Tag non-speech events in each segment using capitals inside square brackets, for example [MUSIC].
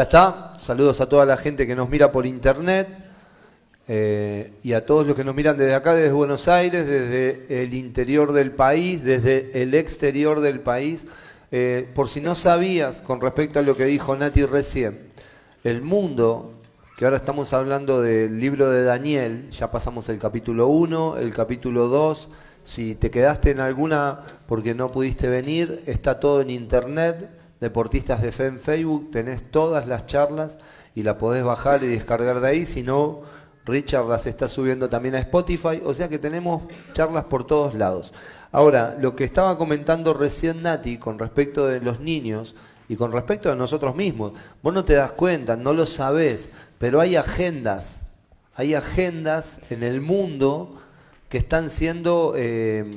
Ya está. Saludos a toda la gente que nos mira por internet eh, y a todos los que nos miran desde acá, desde Buenos Aires, desde el interior del país, desde el exterior del país. Eh, por si no sabías, con respecto a lo que dijo Nati recién, el mundo, que ahora estamos hablando del libro de Daniel, ya pasamos el capítulo 1, el capítulo 2. Si te quedaste en alguna porque no pudiste venir, está todo en internet Deportistas de Fe en Facebook, tenés todas las charlas y la podés bajar y descargar de ahí, si no, Richard las está subiendo también a Spotify, o sea que tenemos charlas por todos lados. Ahora, lo que estaba comentando recién Nati con respecto de los niños y con respecto a nosotros mismos, vos no te das cuenta, no lo sabés, pero hay agendas, hay agendas en el mundo que están siendo... Eh,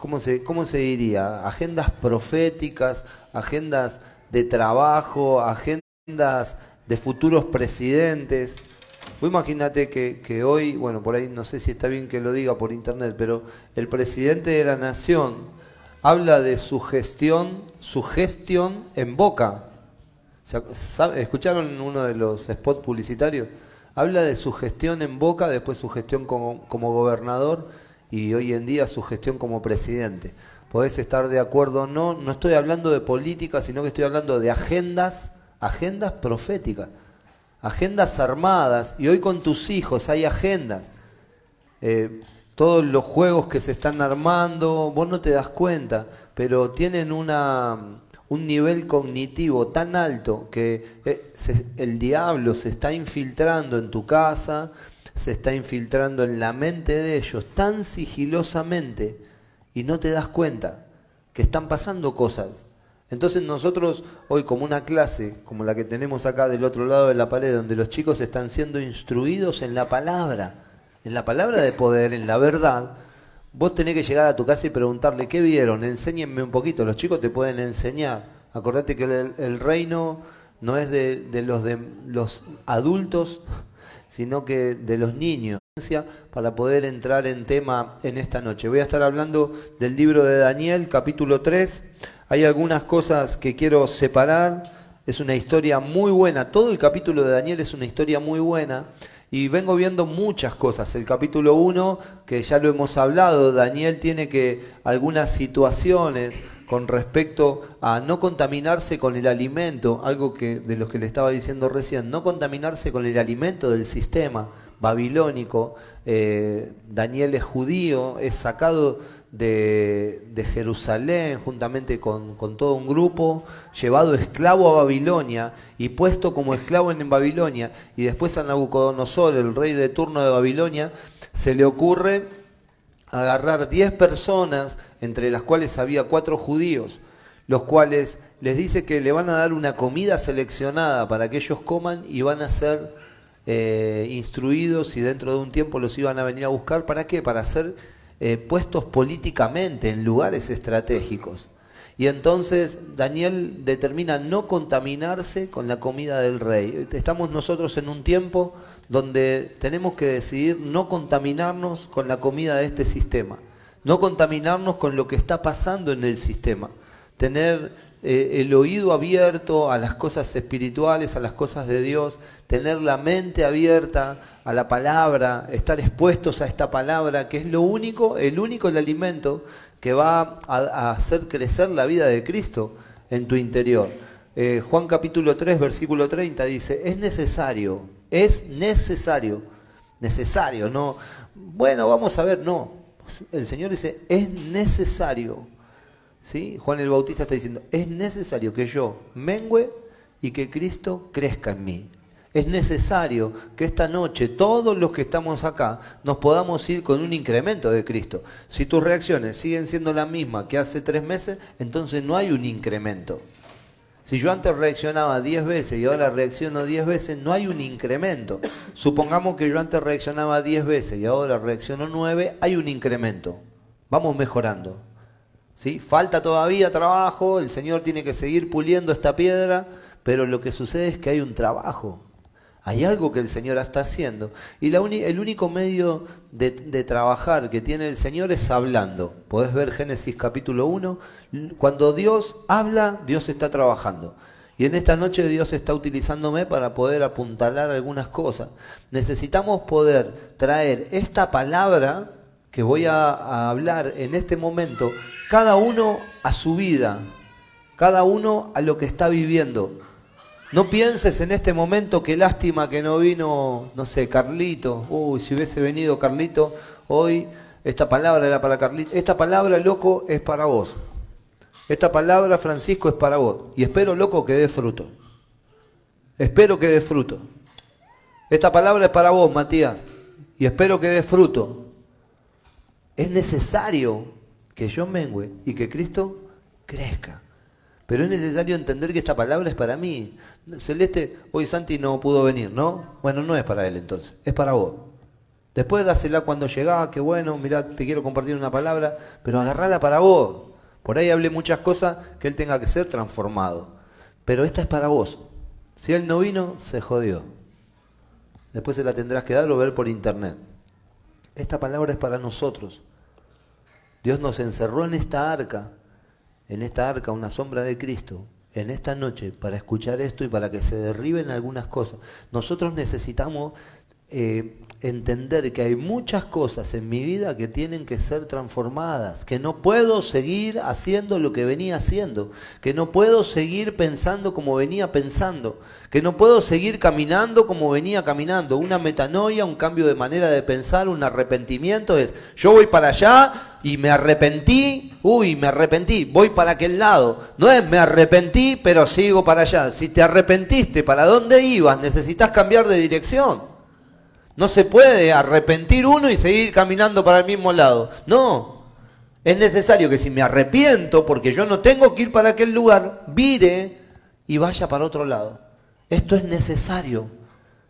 ¿cómo se, cómo se diría? Agendas proféticas, agendas de trabajo, agendas de futuros presidentes. imagínate que, que, hoy, bueno, por ahí no sé si está bien que lo diga por internet, pero el presidente de la nación habla de su gestión, su gestión en boca. ¿Escucharon uno de los spots publicitarios? Habla de su gestión en boca, después su gestión como, como gobernador y hoy en día su gestión como presidente. Podés estar de acuerdo o no, no estoy hablando de política, sino que estoy hablando de agendas, agendas proféticas, agendas armadas, y hoy con tus hijos hay agendas. Eh, todos los juegos que se están armando, vos no te das cuenta, pero tienen una, un nivel cognitivo tan alto que eh, el diablo se está infiltrando en tu casa, se está infiltrando en la mente de ellos tan sigilosamente y no te das cuenta que están pasando cosas. Entonces nosotros hoy como una clase, como la que tenemos acá del otro lado de la pared, donde los chicos están siendo instruidos en la palabra, en la palabra de poder, en la verdad, vos tenés que llegar a tu casa y preguntarle, ¿qué vieron? Enséñenme un poquito, los chicos te pueden enseñar. Acordate que el, reino no es de, de, los, de los adultos, sino que de los niños, para poder entrar en tema en esta noche. Voy a estar hablando del libro de Daniel, capítulo 3. Hay algunas cosas que quiero separar. Es una historia muy buena. Todo el capítulo de Daniel es una historia muy buena. Y vengo viendo muchas cosas. El capítulo 1, que ya lo hemos hablado, Daniel tiene que algunas situaciones con respecto a no contaminarse con el alimento, algo que de lo que le estaba diciendo recién, no contaminarse con el alimento del sistema babilónico. Eh, Daniel es judío, es sacado de, Jerusalén juntamente con, con, todo un grupo, llevado esclavo a Babilonia y puesto como esclavo en Babilonia. Y después a Nabucodonosor, el rey de turno de Babilonia, se le ocurre agarrar diez personas, entre las cuales había cuatro judíos, los cuales les dice que le van a dar una comida seleccionada para que ellos coman y van a ser eh, instruidos y dentro de un tiempo los iban a venir a buscar. ¿Para qué? Para ser eh, puestos políticamente en lugares estratégicos. Y entonces Daniel determina no contaminarse con la comida del rey. Estamos nosotros en un tiempo donde tenemos que decidir no contaminarnos con la comida de este sistema, no contaminarnos con lo que está pasando en el sistema, tener eh, el oído abierto a las cosas espirituales, a las cosas de Dios, tener la mente abierta a la palabra, estar expuestos a esta palabra, que es lo único, el único el alimento que va a, hacer crecer la vida de Cristo en tu interior. Eh, Juan capítulo 3, versículo 30 dice, es necesario es necesario. Necesario, no. Bueno, vamos a ver, no. El Señor dice, es necesario. ¿Sí? Juan el Bautista está diciendo, es necesario que yo mengüe y que Cristo crezca en mí. Es necesario que esta noche todos los que estamos acá nos podamos ir con un incremento de Cristo. Si tus reacciones siguen siendo las mismas que hace tres meses, entonces no hay un incremento. Si yo antes reaccionaba 10 veces y ahora reacciono 10 veces, no hay un incremento. Supongamos que yo antes reaccionaba 10 veces y ahora reacciono 9, hay un incremento. Vamos mejorando. ¿Sí? Falta todavía trabajo, el Señor tiene que seguir puliendo esta piedra, pero lo que sucede es que hay un trabajo. Hay algo que el Señor está haciendo. Y el único medio de, trabajar que tiene el Señor es hablando. Podés ver Génesis capítulo 1. Cuando Dios habla, Dios está trabajando. Y en esta noche Dios está utilizándome para poder apuntalar algunas cosas. Necesitamos poder traer esta palabra que voy a, hablar en este momento, cada uno a su vida, cada uno a lo que está viviendo. No pienses en este momento que lástima que no vino, no sé, Carlito. Uy, si hubiese venido Carlito hoy, esta palabra era para Carlito. Esta palabra, loco, es para vos. Esta palabra, Francisco, es para vos. Y espero, loco, que dé fruto. Espero que dé fruto. Esta palabra es para vos, Matías. Y espero que dé fruto. Es necesario que yo mengüe y que Cristo crezca. Pero es necesario entender que esta palabra es para mí. Celeste, hoy Santi no pudo venir, ¿no? Bueno, no es para él entonces, es para vos. Después dásela cuando llegaba, que bueno, mira, te quiero compartir una palabra, pero agarrala para vos. Por ahí hablé muchas cosas que él tenga que ser transformado. Pero esta es para vos. Si él no vino, se jodió. Después se la tendrás que dar o ver por internet. Esta palabra es para nosotros. Dios nos encerró en esta arca, en esta arca, una sombra de Cristo, en esta noche, para escuchar esto y para que se derriben algunas cosas. Nosotros necesitamos eh, entender que hay muchas cosas en mi vida que tienen que ser transformadas, que no puedo seguir haciendo lo que venía haciendo, que no puedo seguir pensando como venía pensando, que no puedo seguir caminando como venía caminando. Una metanoia, un cambio de manera de pensar, un arrepentimiento es, yo voy para allá y me arrepentí, uy, me arrepentí, voy para aquel lado. No es me arrepentí, pero sigo para allá. Si te arrepentiste, ¿para dónde ibas? Necesitas cambiar de dirección. No se puede arrepentir uno y seguir caminando para el mismo lado. No. Es necesario que si me arrepiento, porque yo no tengo que ir para aquel lugar, vire y vaya para otro lado. Esto es necesario.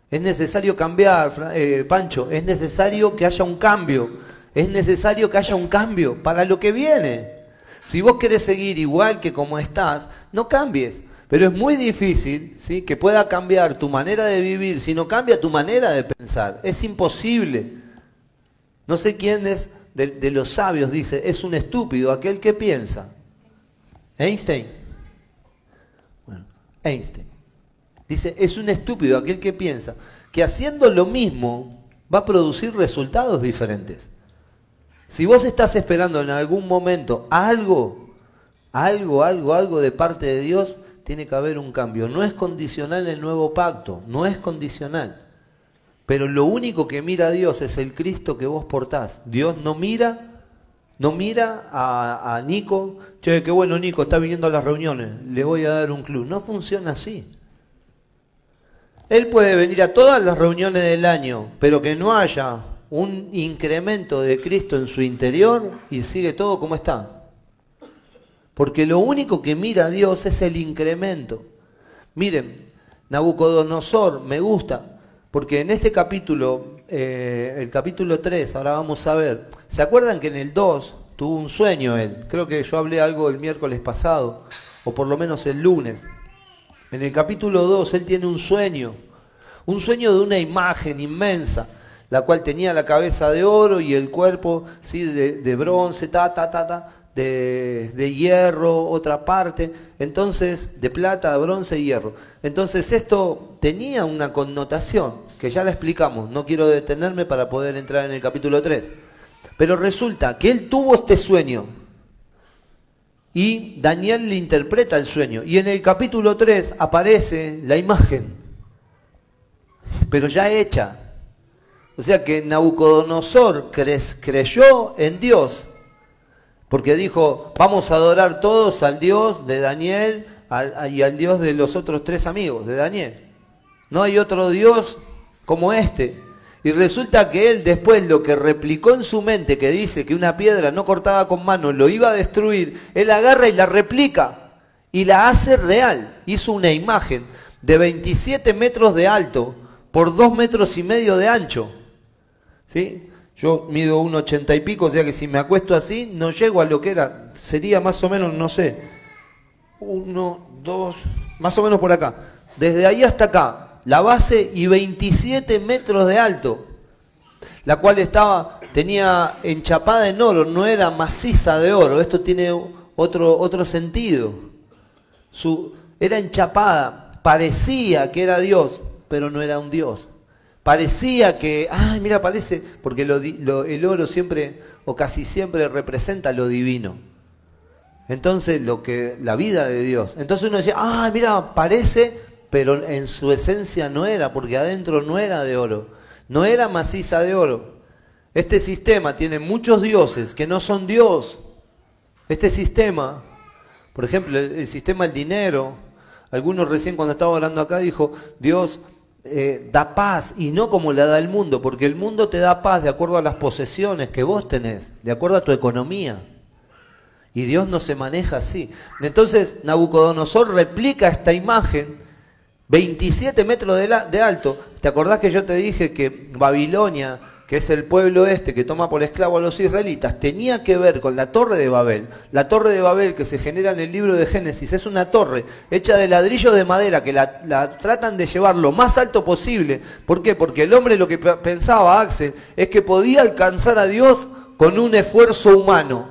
Es necesario cambiar, eh, Pancho. Es necesario que haya un cambio. Es necesario que haya un cambio para lo que viene. Si vos querés seguir igual que como estás, no cambies. Pero es muy difícil ¿sí? que pueda cambiar tu manera de vivir si no cambia tu manera de pensar. Es imposible. No sé quién es de, los sabios, dice, es un estúpido aquel que piensa. Einstein. Bueno, Einstein. Dice, es un estúpido aquel que piensa que haciendo lo mismo va a producir resultados diferentes. Si vos estás esperando en algún momento algo, algo, algo, algo de parte de Dios, tiene que haber un cambio. No es condicional el nuevo pacto, no es condicional. Pero lo único que mira Dios es el Cristo que vos portás. Dios no mira, no mira a, Nico, che, qué bueno Nico, está viniendo a las reuniones, le voy a dar un club. No funciona así. Él puede venir a todas las reuniones del año, pero que no haya un incremento de Cristo en su interior y sigue todo como está. Porque lo único que mira a Dios es el incremento. Miren, Nabucodonosor me gusta, porque en este capítulo, eh, el capítulo 3, ahora vamos a ver, ¿se acuerdan que en el 2 tuvo un sueño él? Creo que yo hablé algo el miércoles pasado, o por lo menos el lunes. En el capítulo 2 él tiene un sueño, un sueño de una imagen inmensa, la cual tenía la cabeza de oro y el cuerpo ¿sí? de, de bronce, ta, ta, ta, ta de, hierro, otra parte, entonces de plata, bronce y hierro. Entonces esto tenía una connotación que ya la explicamos, no quiero detenerme para poder entrar en el capítulo 3. Pero resulta que él tuvo este sueño y Daniel le interpreta el sueño y en el capítulo 3 aparece la imagen, pero ya hecha. O sea que Nabucodonosor creyó en Dios porque dijo, vamos a adorar todos al Dios de Daniel y al Dios de los otros tres amigos de Daniel. No hay otro Dios como este. Y resulta que él después lo que replicó en su mente, que dice que una piedra no cortada con mano lo iba a destruir, él agarra y la replica y la hace real. Hizo una imagen de 27 metros de alto por 2 metros y medio de ancho. ¿Sí? Yo mido un ochenta y pico, o sea que si me acuesto así, no llego a lo que era. Sería más o menos, no sé, uno, dos, más o menos por acá. Desde ahí hasta acá, la base y 27 metros de alto, la cual estaba, tenía enchapada en oro, no era maciza de oro. Esto tiene otro, otro sentido. Su, era enchapada, parecía que era Dios, pero no era un Dios. Parecía que, ay, mira, parece, porque el oro siempre o casi siempre representa lo divino. Entonces, lo que la vida de Dios. Entonces uno decía, ah, mira, parece, pero en su esencia no era, porque adentro no era de oro, no era maciza de oro. Este sistema tiene muchos dioses que no son Dios. Este sistema, por ejemplo, el, sistema del dinero, algunos recién cuando estaba hablando acá dijo, Dios eh, da paz y no como la da el mundo, porque el mundo te da paz de acuerdo a las posesiones que vos tenés, de acuerdo a tu economía. Y Dios no se maneja así. Entonces Nabucodonosor replica esta imagen 27 metros de, de, alto. ¿Te acordás que yo te dije que Babilonia, que es el pueblo este que toma por esclavo a los israelitas, tenía que ver con la torre de Babel? La torre de Babel que se genera en el libro de Génesis es una torre hecha de ladrillos de madera que la, tratan de llevar lo más alto posible. ¿Por qué? Porque el hombre lo que pensaba, Axel, es que podía alcanzar a Dios con un esfuerzo humano.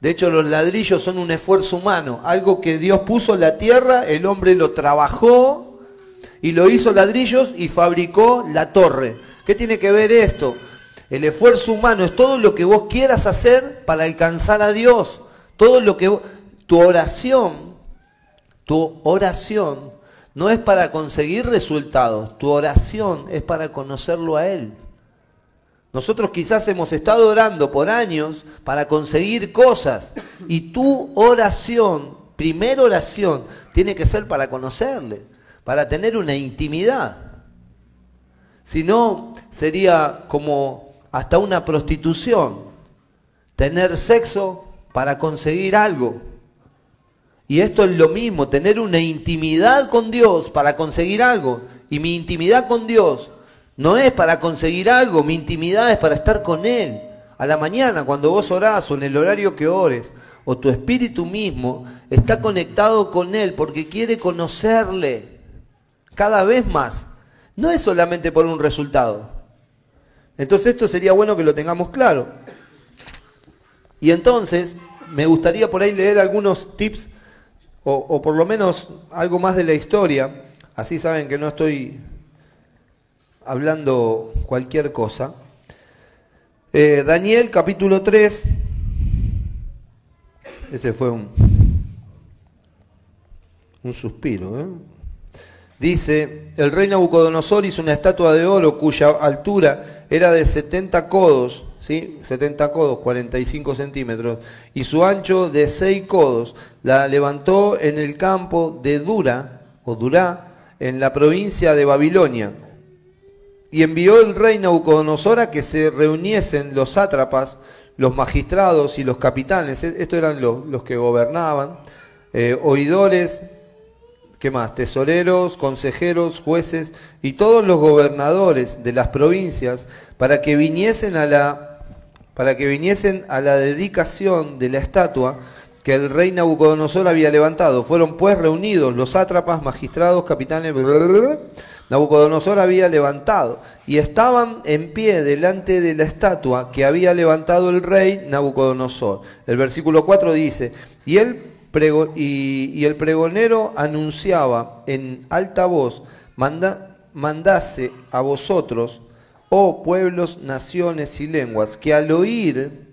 De hecho, los ladrillos son un esfuerzo humano, algo que Dios puso en la tierra, el hombre lo trabajó y lo hizo ladrillos y fabricó la torre. ¿Qué tiene que ver esto? El esfuerzo humano es todo lo que vos quieras hacer para alcanzar a Dios. Todo lo que tu oración, tu oración no es para conseguir resultados, tu oración es para conocerlo a Él. Nosotros quizás hemos estado orando por años para conseguir cosas y tu oración, primera oración, tiene que ser para conocerle, para tener una intimidad. Si no, sería como hasta una prostitución, tener sexo para conseguir algo. Y esto es lo mismo, tener una intimidad con Dios para conseguir algo. Y mi intimidad con Dios no es para conseguir algo, mi intimidad es para estar con Él. A la mañana, cuando vos orás o en el horario que ores, o tu espíritu mismo está conectado con Él porque quiere conocerle cada vez más. No es solamente por un resultado. Entonces esto sería bueno que lo tengamos claro. Y entonces me gustaría por ahí leer algunos tips o, por lo menos algo más de la historia. Así saben que no estoy hablando cualquier cosa. Eh, Daniel capítulo 3, ese fue un, un suspiro. ¿eh? Dice, el rey Nabucodonosor hizo una estatua de oro cuya altura era de 70 codos, ¿sí? 70 codos, 45 centímetros, y su ancho de 6 codos. La levantó en el campo de Dura, o Durá, en la provincia de Babilonia y envió el rey Nabucodonosor a que se reuniesen los sátrapas, los magistrados y los capitanes, e-, estos eran los, que gobernaban, eh, oidores, ¿qué más? Tesoreros, consejeros, jueces y todos los gobernadores de las provincias para que viniesen a la para que viniesen a la dedicación de la estatua que el rey Nabucodonosor había levantado. Fueron pues reunidos los sátrapas, magistrados, capitanes, Nabucodonosor había levantado y estaban en pie delante de la estatua que había levantado el rey Nabucodonosor. El versículo 4 dice, y, el y, el pregonero anunciaba en alta voz, mandase a vosotros, oh pueblos, naciones y lenguas, que al oír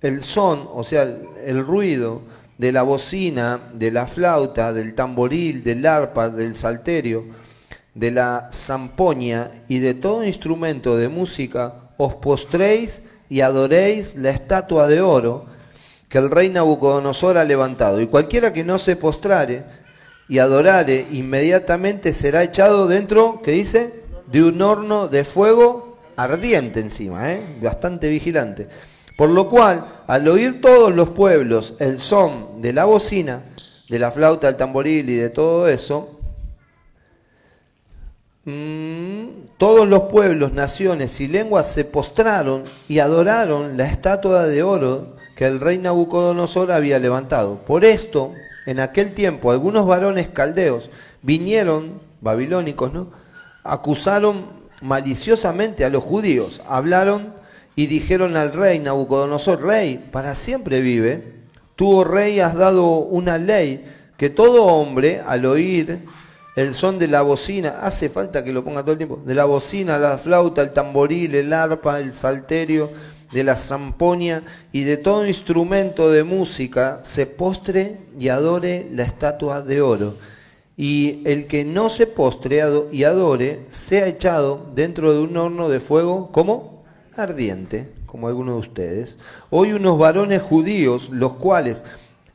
el son, o sea, el ruido de la bocina, de la flauta, del tamboril, del arpa, del salterio, de la zampoña y de todo instrumento de música, os postréis y adoréis la estatua de oro que el rey Nabucodonosor ha levantado. Y cualquiera que no se postrare y adorare, inmediatamente será echado dentro, ¿qué dice? De un horno de fuego ardiente encima, ¿eh? bastante vigilante. Por lo cual, al oír todos los pueblos el son de la bocina, de la flauta, del tamboril y de todo eso, Mm, todos los pueblos, naciones y lenguas se postraron y adoraron la estatua de oro que el rey Nabucodonosor había levantado. Por esto, en aquel tiempo, algunos varones caldeos vinieron, babilónicos, ¿no? Acusaron maliciosamente a los judíos, hablaron y dijeron al rey Nabucodonosor, rey, para siempre vive, tú, oh rey, has dado una ley que todo hombre al oír el son de la bocina, hace falta que lo ponga todo el tiempo, de la bocina, la flauta, el tamboril, el arpa, el salterio, de la zamponia y de todo instrumento de música, se postre y adore la estatua de oro. Y el que no se postre y adore, sea echado dentro de un horno de fuego como ardiente, como algunos de ustedes. Hoy unos varones judíos, los cuales,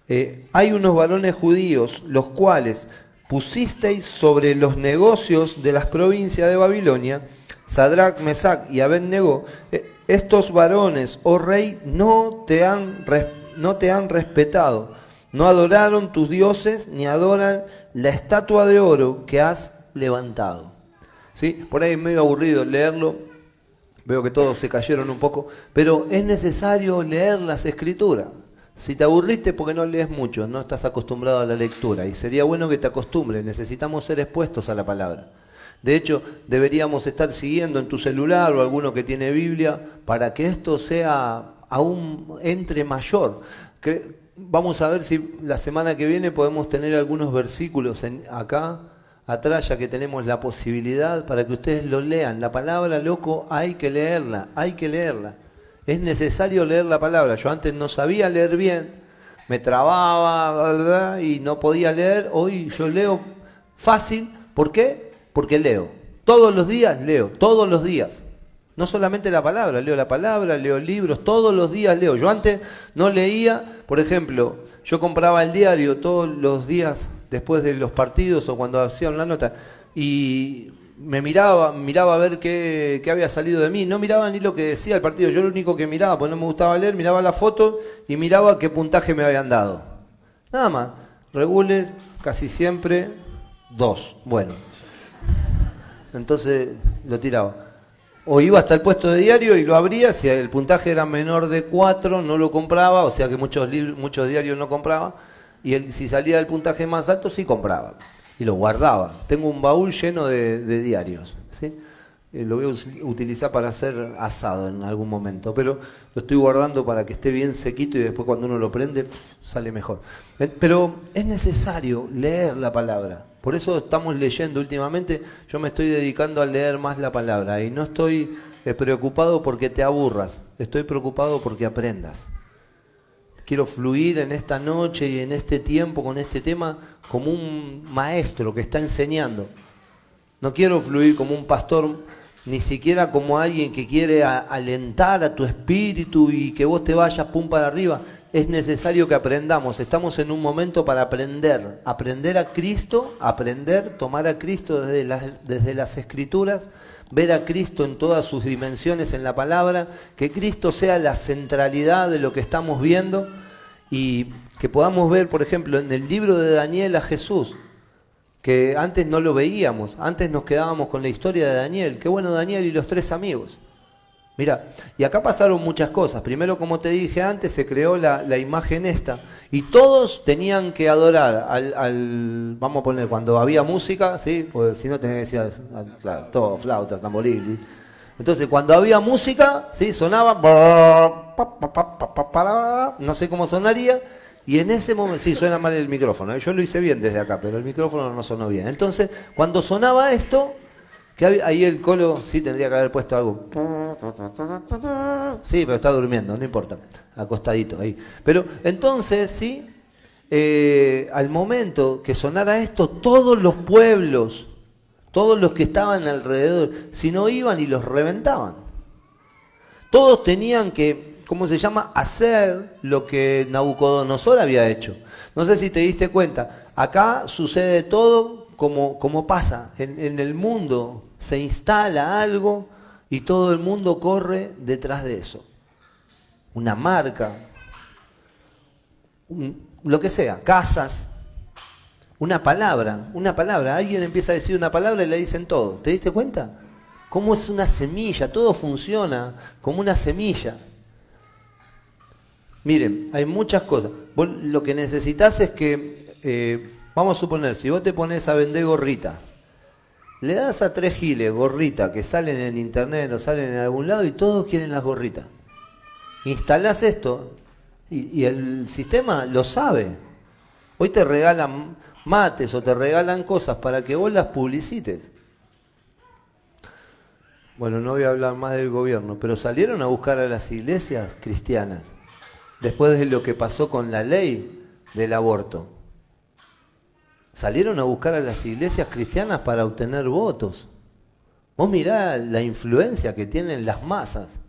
eh, hay unos varones judíos, los cuales pusisteis sobre los negocios de las provincias de Babilonia, Sadrach, Mesach y Abednego, eh, estos varones, oh rey, no te han, no te han respetado, no adoraron tus dioses ni adoran la estatua de oro que has levantado. ¿Sí? Por ahí es medio aburrido leerlo, veo que todos se cayeron un poco, pero es necesario leer las escrituras. Si te aburriste porque no lees mucho, no estás acostumbrado a la lectura y sería bueno que te acostumbres, necesitamos ser expuestos a la palabra. De hecho, deberíamos estar siguiendo en tu celular o alguno que tiene Biblia para que esto sea aún entre mayor. Vamos a ver si la semana que viene podemos tener algunos versículos en, acá atrás, ya que tenemos la posibilidad para que ustedes lo lean. La palabra loco hay que leerla, hay que leerla es necesario leer la palabra. Yo antes no sabía leer bien, me trababa y no podía leer. Hoy yo leo fácil. ¿Por qué? Porque leo. Todos los días leo, todos los días. No solamente la palabra, leo la palabra, leo libros, todos los días leo. Yo antes no leía, por ejemplo, yo compraba el diario todos los días después de los partidos o cuando hacían la nota y me miraba, miraba a ver qué, había salido de mí. No miraba ni lo que decía el partido. Yo lo único que miraba, pues no me gustaba leer, miraba la foto y miraba qué puntaje me habían dado. Nada más. Regules, casi siempre, dos. Bueno. Entonces lo tiraba. O iba hasta el puesto de diario y lo abría. Si el puntaje era menor de cuatro, no lo compraba. O sea que muchos, muchos diarios no compraba. Y el, si salía el puntaje más alto, sí compraba y lo guardaba. Tengo un baúl lleno de, diarios. ¿sí? Eh, lo voy a utilizar para hacer asado en algún momento, pero lo estoy guardando para que esté bien sequito y después cuando uno lo prende sale mejor. Eh, pero es necesario leer la palabra. Por eso estamos leyendo últimamente. Yo me estoy dedicando a leer más la palabra y no estoy eh, preocupado porque te aburras. Estoy preocupado porque aprendas quiero fluir en esta noche y en este tiempo con este tema como un maestro que está enseñando. No quiero fluir como un pastor, ni siquiera como alguien que quiere alentar a tu espíritu y que vos te vayas pum para arriba. Es necesario que aprendamos. Estamos en un momento para aprender. Aprender a Cristo, aprender, tomar a Cristo desde las, escrituras, ver a Cristo en todas sus dimensiones en la palabra, que Cristo sea la centralidad de lo que estamos viendo y que podamos ver, por ejemplo, en el libro de Daniel a Jesús, que antes no lo veíamos, antes nos quedábamos con la historia de Daniel, qué bueno Daniel y los tres amigos. Mira, y acá pasaron muchas cosas. Primero, como te dije antes, se creó la, imagen esta. Y todos tenían que adorar al, vamos a poner, cuando había música, ¿sí? Pues si no tenés que decir, claro, todo, flautas, tamboril. Entonces, cuando había música, ¿sí? Sonaba, no sé cómo sonaría, y en ese momento, sí, suena mal el micrófono. ¿eh? Yo lo hice bien desde acá, pero el micrófono no sonó bien. Entonces, cuando sonaba esto, que ahí el colo sí tendría que haber puesto algo. Sí, pero está durmiendo, no importa. Acostadito ahí. Pero entonces, sí, eh, al momento que sonara esto, todos los pueblos, todos los que estaban alrededor, si no iban y los reventaban. Todos tenían que ¿cómo se llama? Hacer lo que Nabucodonosor había hecho. No sé si te diste cuenta, acá sucede todo como, como pasa. En, el mundo se instala algo y todo el mundo corre detrás de eso. Una marca, lo que sea, casas, una palabra, una palabra. Alguien empieza a decir una palabra y le dicen todo. ¿Te diste cuenta? ¿Cómo es una semilla? Todo funciona como una semilla. Miren, hay muchas cosas. lo que necesitas es que, eh, vamos a suponer, si vos te pones a vender gorrita, le das a tres giles gorrita que salen en internet o salen en algún lado y todos quieren las gorritas. Instalás esto y, el sistema lo sabe. Hoy te regalan mates o te regalan cosas para que vos las publicites. Bueno, no voy a hablar más del gobierno, pero salieron a buscar a las iglesias cristianas después de lo que pasó con la ley del aborto. Salieron a buscar a las iglesias cristianas para obtener votos. Vos mirá la influencia que tienen las masas.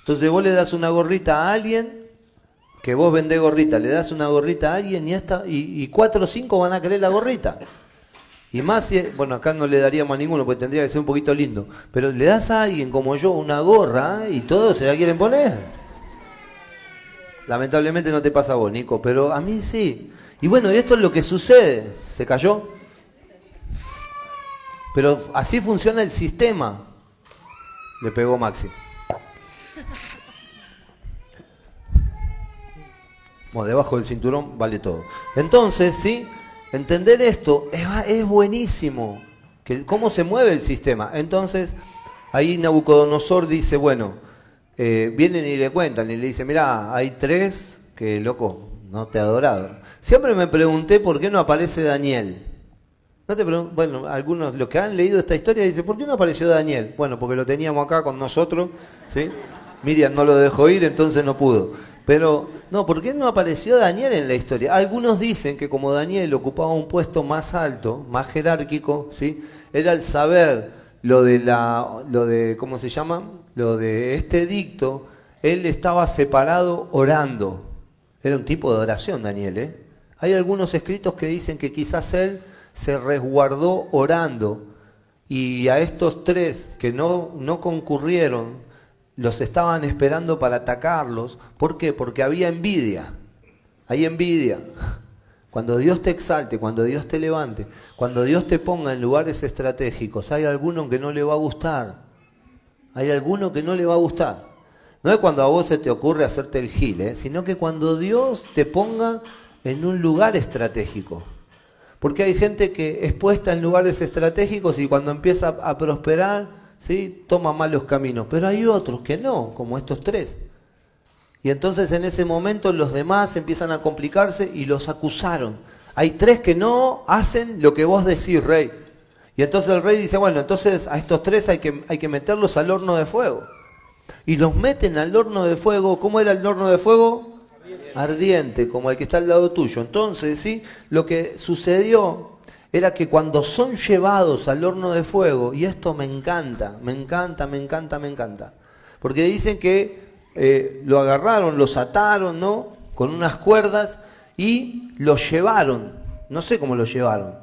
Entonces vos le das una gorrita a alguien, que vos vendés gorrita, le das una gorrita a alguien y, y, y cuatro o cinco van a querer la gorrita. Y más si, bueno, acá no le daríamos a ninguno, porque tendría que ser un poquito lindo. Pero le das a alguien como yo una gorra y todos se la quieren poner. Lamentablemente no te pasa a vos, Nico, pero a mí sí. Y bueno, y esto es lo que sucede. ¿Se cayó? Pero así funciona el sistema. Le pegó Maxi. Bueno, debajo del cinturón vale todo. Entonces, ¿sí? Entender esto es, buenísimo. Que, ¿Cómo se mueve el sistema? Entonces, ahí Nabucodonosor dice, bueno, eh, vienen y le cuentan y le dicen, mira, hay tres que, loco, no te ha adorado. Siempre me pregunté por qué no aparece Daniel. No te bueno, algunos, los que han leído esta historia, dicen, ¿por qué no apareció Daniel? Bueno, porque lo teníamos acá con nosotros, ¿sí? Miriam no lo dejó ir, entonces no pudo. Pero, no, ¿por qué no apareció Daniel en la historia? Algunos dicen que como Daniel ocupaba un puesto más alto, más jerárquico, ¿sí? Era el saber lo de la, lo de, ¿cómo se llama? Lo de este edicto, él estaba separado orando. Era un tipo de oración, Daniel, ¿eh? Hay algunos escritos que dicen que quizás él se resguardó orando y a estos tres que no, no concurrieron los estaban esperando para atacarlos. ¿Por qué? Porque había envidia. Hay envidia. Cuando Dios te exalte, cuando Dios te levante, cuando Dios te ponga en lugares estratégicos, hay alguno que no le va a gustar. Hay alguno que no le va a gustar. No es cuando a vos se te ocurre hacerte el gil, ¿eh? sino que cuando Dios te ponga en un lugar estratégico. Porque hay gente que es puesta en lugares estratégicos y cuando empieza a prosperar, ¿sí? toma malos caminos, pero hay otros que no, como estos tres. Y entonces en ese momento los demás empiezan a complicarse y los acusaron. Hay tres que no hacen lo que vos decís, rey. Y entonces el rey dice, bueno, entonces a estos tres hay que, hay que meterlos al horno de fuego. Y los meten al horno de fuego. ¿Cómo era el horno de fuego? Ardiente, como el que está al lado tuyo. Entonces, ¿sí? Lo que sucedió era que cuando son llevados al horno de fuego, y esto me encanta, me encanta, me encanta, me encanta, porque dicen que eh, lo agarraron, los ataron, ¿no? Con unas cuerdas y lo llevaron, no sé cómo lo llevaron,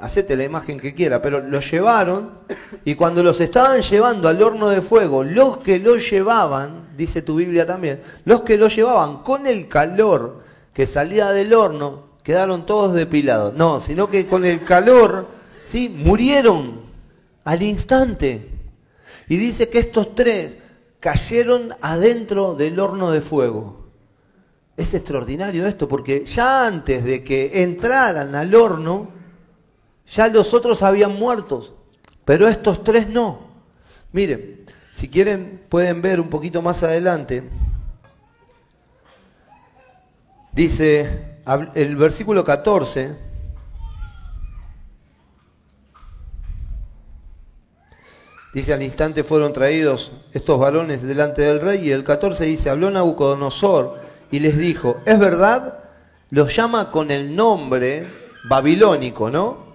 hacete la imagen que quiera, pero lo llevaron y cuando los estaban llevando al horno de fuego, los que lo llevaban, dice tu Biblia también, los que lo llevaban con el calor que salía del horno, quedaron todos depilados. No, sino que con el calor, ¿sí? Murieron al instante. Y dice que estos tres cayeron adentro del horno de fuego. Es extraordinario esto, porque ya antes de que entraran al horno, ya los otros habían muerto, pero estos tres no. Miren, si quieren pueden ver un poquito más adelante. Dice el versículo 14, dice al instante fueron traídos estos varones delante del rey y el 14 dice, habló Nabucodonosor y les dijo, es verdad, los llama con el nombre babilónico, ¿no?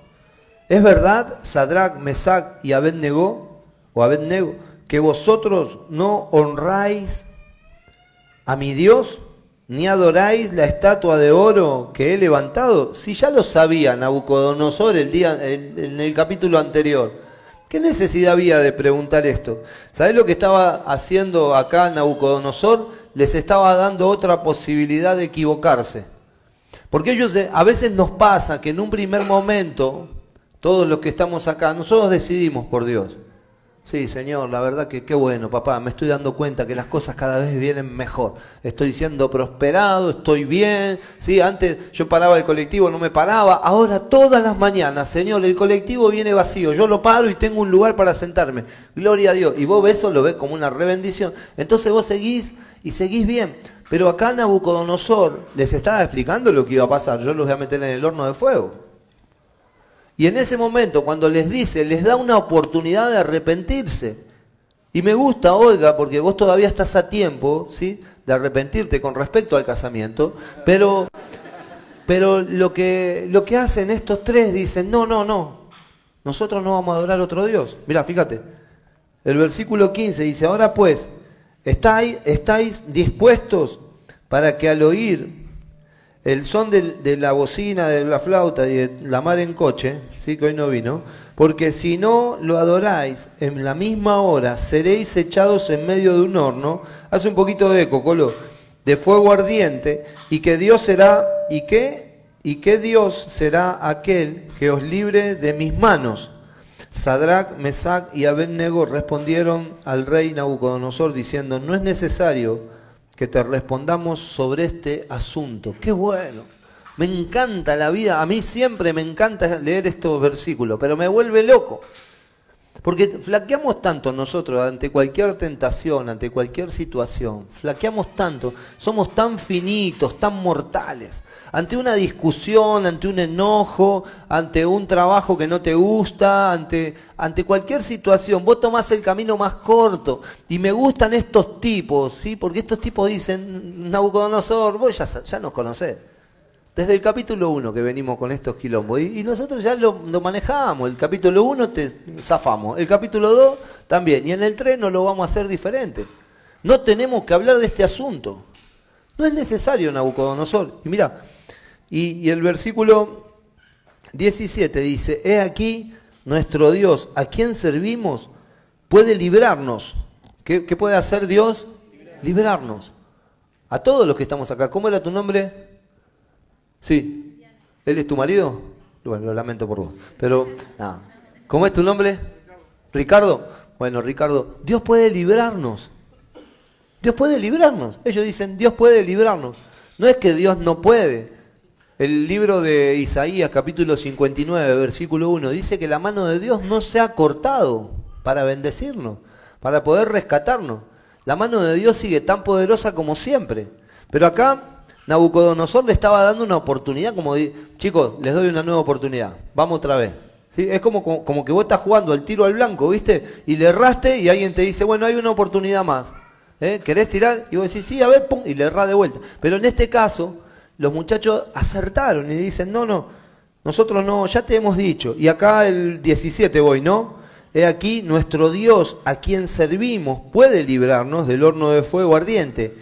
Es verdad, Sadrach, Mesach y Abednego, o Abednego, que vosotros no honráis a mi Dios ni adoráis la estatua de oro que he levantado. Si ya lo sabía Nabucodonosor el día, en el capítulo anterior, ¿qué necesidad había de preguntar esto? ¿Sabés lo que estaba haciendo acá Nabucodonosor? Les estaba dando otra posibilidad de equivocarse. Porque ellos a veces nos pasa que en un primer momento, todos los que estamos acá, nosotros decidimos por Dios. Sí, Señor, la verdad que qué bueno, papá, me estoy dando cuenta que las cosas cada vez vienen mejor. Estoy siendo prosperado, estoy bien. Sí, antes yo paraba el colectivo, no me paraba. Ahora todas las mañanas, Señor, el colectivo viene vacío. Yo lo paro y tengo un lugar para sentarme. Gloria a Dios. Y vos eso lo ves como una rebendición. Entonces vos seguís y seguís bien. Pero acá Nabucodonosor les estaba explicando lo que iba a pasar. Yo los voy a meter en el horno de fuego. Y en ese momento, cuando les dice, les da una oportunidad de arrepentirse. Y me gusta, Olga, porque vos todavía estás a tiempo, ¿sí? De arrepentirte con respecto al casamiento. Pero, pero lo, que, lo que hacen estos tres dicen, no, no, no. Nosotros no vamos a adorar otro Dios. Mira, fíjate. El versículo 15 dice, ahora pues, ¿estáis, estáis dispuestos para que al oír el son de, la bocina, de la flauta y de la mar en coche, ¿sí? que hoy no vino, porque si no lo adoráis en la misma hora, seréis echados en medio de un horno, hace un poquito de eco, Colo, de fuego ardiente, y que Dios será, ¿y qué? ¿Y qué Dios será aquel que os libre de mis manos? Sadrach, Mesach y Abednego respondieron al rey Nabucodonosor diciendo, no es necesario que te respondamos sobre este asunto. Qué bueno. Me encanta la vida, a mí siempre me encanta leer estos versículos, pero me vuelve loco. Porque flaqueamos tanto nosotros ante cualquier tentación, ante cualquier situación. Flaqueamos tanto, somos tan finitos, tan mortales. Ante una discusión, ante un enojo, ante un trabajo que no te gusta, ante, ante cualquier situación, vos tomás el camino más corto. Y me gustan estos tipos, ¿sí? Porque estos tipos dicen, Nabucodonosor, vos ya, ya nos conocés. Desde el capítulo 1 que venimos con estos quilombos. Y, nosotros ya lo, manejamos. El capítulo 1 te zafamos. El capítulo 2 también. Y en el 3 no lo vamos a hacer diferente. No tenemos que hablar de este asunto. No es necesario, Nabucodonosor. Y mira, y, el versículo 17 dice, he aquí nuestro Dios, a quien servimos, puede librarnos. ¿Qué, ¿Qué, puede hacer Dios? Librarnos. A todos los que estamos acá. ¿Cómo era tu nombre? Sí. ¿Él es tu marido? Bueno, lo lamento por vos. Pero, nada. ¿Cómo es tu nombre? Ricardo. Bueno, Ricardo, Dios puede librarnos. Dios puede librarnos. Ellos dicen, Dios puede librarnos. No es que Dios no puede. El libro de Isaías, capítulo 59, versículo 1, dice que la mano de Dios no se ha cortado para bendecirnos, para poder rescatarnos. La mano de Dios sigue tan poderosa como siempre. Pero acá Nabucodonosor le estaba dando una oportunidad, como chicos, les doy una nueva oportunidad, vamos otra vez. ¿Sí? Es como, como, que vos estás jugando al tiro al blanco, ¿viste? Y le erraste y alguien te dice, bueno, hay una oportunidad más. ¿Eh? ¿Querés tirar? Y vos decís, sí, a ver, pum, y le erras de vuelta. Pero en este caso, los muchachos acertaron y dicen, no, no, nosotros no, ya te hemos dicho. Y acá el 17 voy, ¿no? He aquí, nuestro Dios, a quien servimos, puede librarnos del horno de fuego ardiente